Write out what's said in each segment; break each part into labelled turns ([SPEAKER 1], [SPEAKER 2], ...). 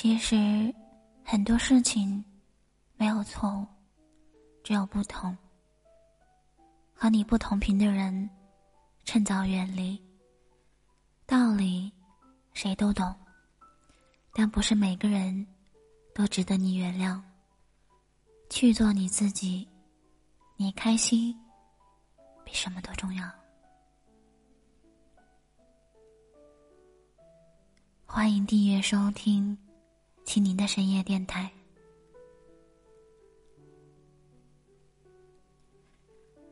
[SPEAKER 1] 其实，很多事情没有错误，只有不同。和你不同频的人，趁早远离。道理谁都懂，但不是每个人都值得你原谅。去做你自己，你开心比什么都重要。欢迎订阅收听。听您的深夜电台。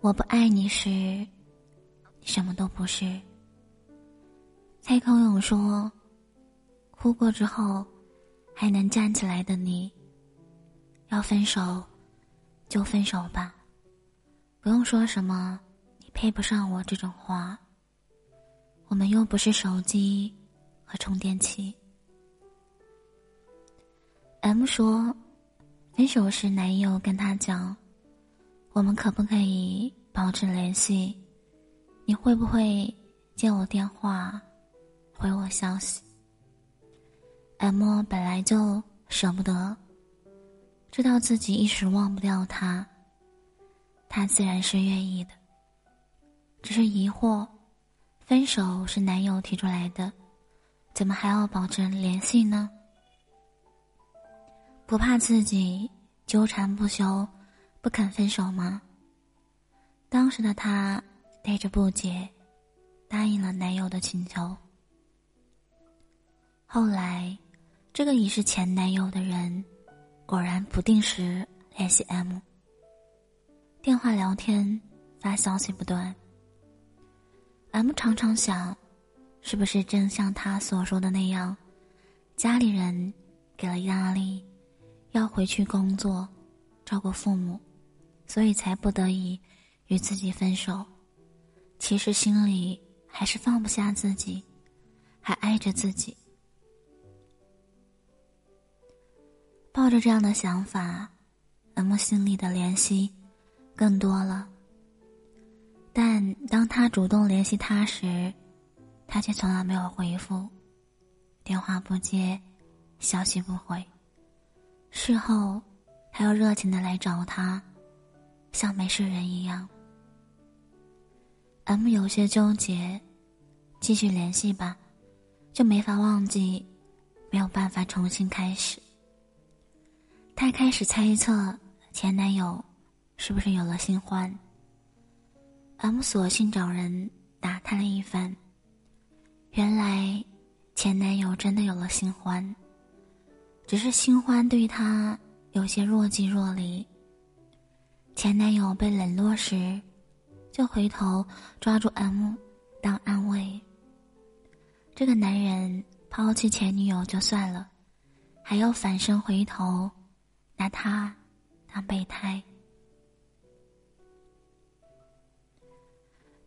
[SPEAKER 1] 我不爱你时，你什么都不是。蔡康永说：“哭过之后，还能站起来的你，要分手，就分手吧，不用说什么‘你配不上我’这种话。我们又不是手机和充电器。” M 说：“分手时，男友跟他讲，我们可不可以保持联系？你会不会接我电话，回我消息？”M 本来就舍不得，知道自己一时忘不掉他，他自然是愿意的，只是疑惑：分手是男友提出来的，怎么还要保持联系呢？不怕自己纠缠不休，不肯分手吗？当时的她带着不解，答应了男友的请求。后来，这个已是前男友的人，果然不定时联系 M，电话聊天，发消息不断。M 常常想，是不是真像他所说的那样，家里人给了压力？要回去工作，照顾父母，所以才不得已与自己分手。其实心里还是放不下自己，还爱着自己。抱着这样的想法，那么心里的联系更多了。但当他主动联系他时，他却从来没有回复，电话不接，消息不回。事后，还要热情的来找他，像没事人一样。M 有些纠结，继续联系吧，就没法忘记，没有办法重新开始。他开始猜测前男友是不是有了新欢。M 索性找人打探了一番，原来前男友真的有了新欢。只是新欢对他有些若即若离。前男友被冷落时，就回头抓住 M 当安慰。这个男人抛弃前女友就算了，还要反身回头拿他当备胎。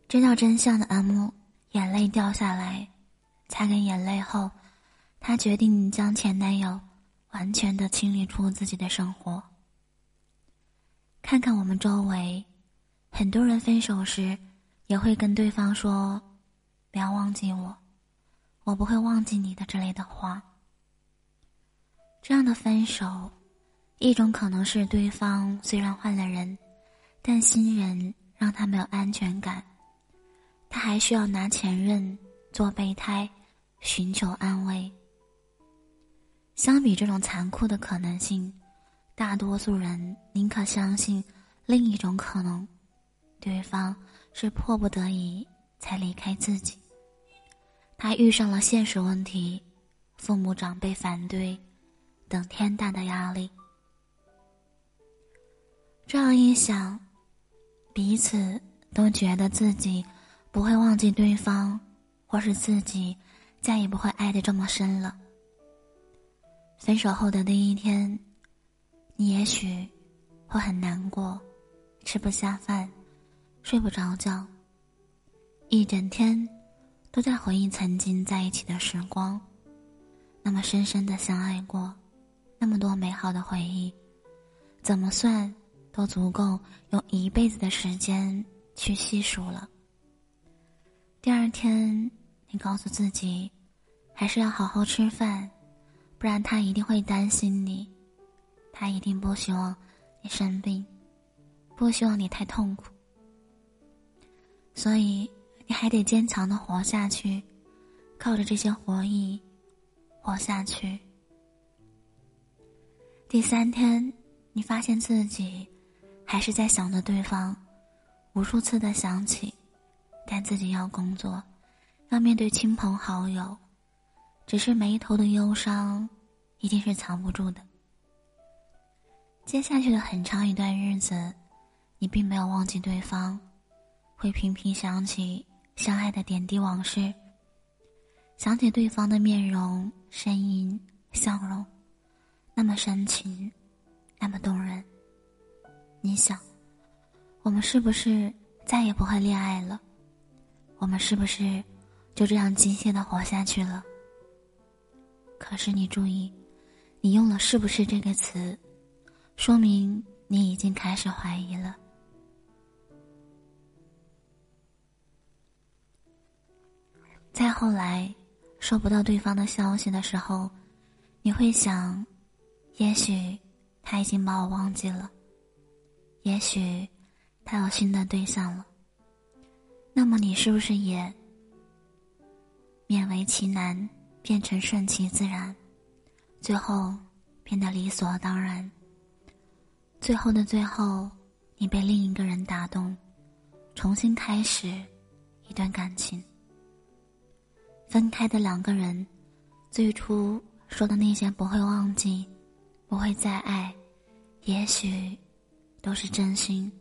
[SPEAKER 1] 知道真相的 M 眼泪掉下来，擦干眼泪后，他决定将前男友。完全的清理出自己的生活。看看我们周围，很多人分手时也会跟对方说：“不要忘记我，我不会忘记你的”之类的话。这样的分手，一种可能是对方虽然换了人，但新人让他没有安全感，他还需要拿前任做备胎，寻求安慰。相比这种残酷的可能性，大多数人宁可相信另一种可能：对方是迫不得已才离开自己。他遇上了现实问题，父母长辈反对，等天大的压力。这样一想，彼此都觉得自己不会忘记对方，或是自己再也不会爱得这么深了。分手后的第一天，你也许会很难过，吃不下饭，睡不着觉，一整天都在回忆曾经在一起的时光，那么深深的相爱过，那么多美好的回忆，怎么算都足够用一辈子的时间去细数了。第二天，你告诉自己，还是要好好吃饭。不然他一定会担心你，他一定不希望你生病，不希望你太痛苦。所以你还得坚强的活下去，靠着这些活意活下去。第三天，你发现自己还是在想着对方，无数次的想起，但自己要工作，要面对亲朋好友。只是眉头的忧伤，一定是藏不住的。接下去的很长一段日子，你并没有忘记对方，会频频想起相爱的点滴往事，想起对方的面容、声音、笑容，那么深情，那么动人。你想，我们是不是再也不会恋爱了？我们是不是就这样机械的活下去了？可是你注意，你用了“是不是”这个词，说明你已经开始怀疑了。再后来，收不到对方的消息的时候，你会想，也许他已经把我忘记了，也许他有新的对象了。那么你是不是也勉为其难？变成顺其自然，最后变得理所当然。最后的最后，你被另一个人打动，重新开始一段感情。分开的两个人，最初说的那些不会忘记，不会再爱，也许都是真心。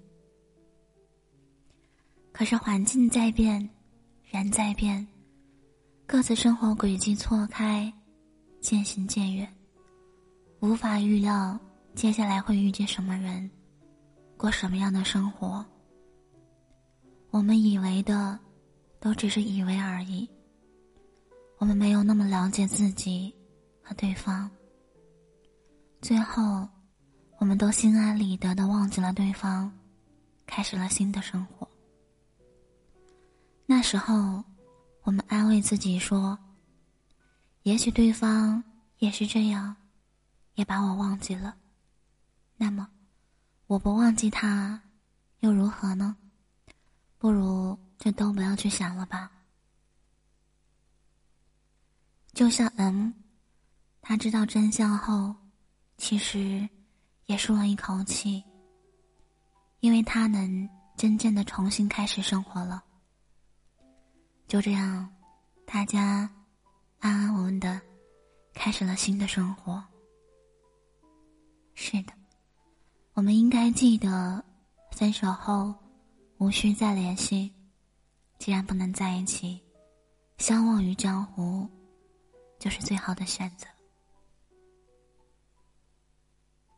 [SPEAKER 1] 可是环境在变，人在变。各自生活轨迹错开，渐行渐远，无法预料接下来会遇见什么人，过什么样的生活。我们以为的，都只是以为而已。我们没有那么了解自己和对方。最后，我们都心安理得的忘记了对方，开始了新的生活。那时候。我们安慰自己说：“也许对方也是这样，也把我忘记了。那么，我不忘记他，又如何呢？不如就都不要去想了吧。”就像 M，他知道真相后，其实也舒了一口气，因为他能真正的重新开始生活了。就这样，大家安安稳稳的开始了新的生活。是的，我们应该记得，分手后无需再联系。既然不能在一起，相忘于江湖就是最好的选择。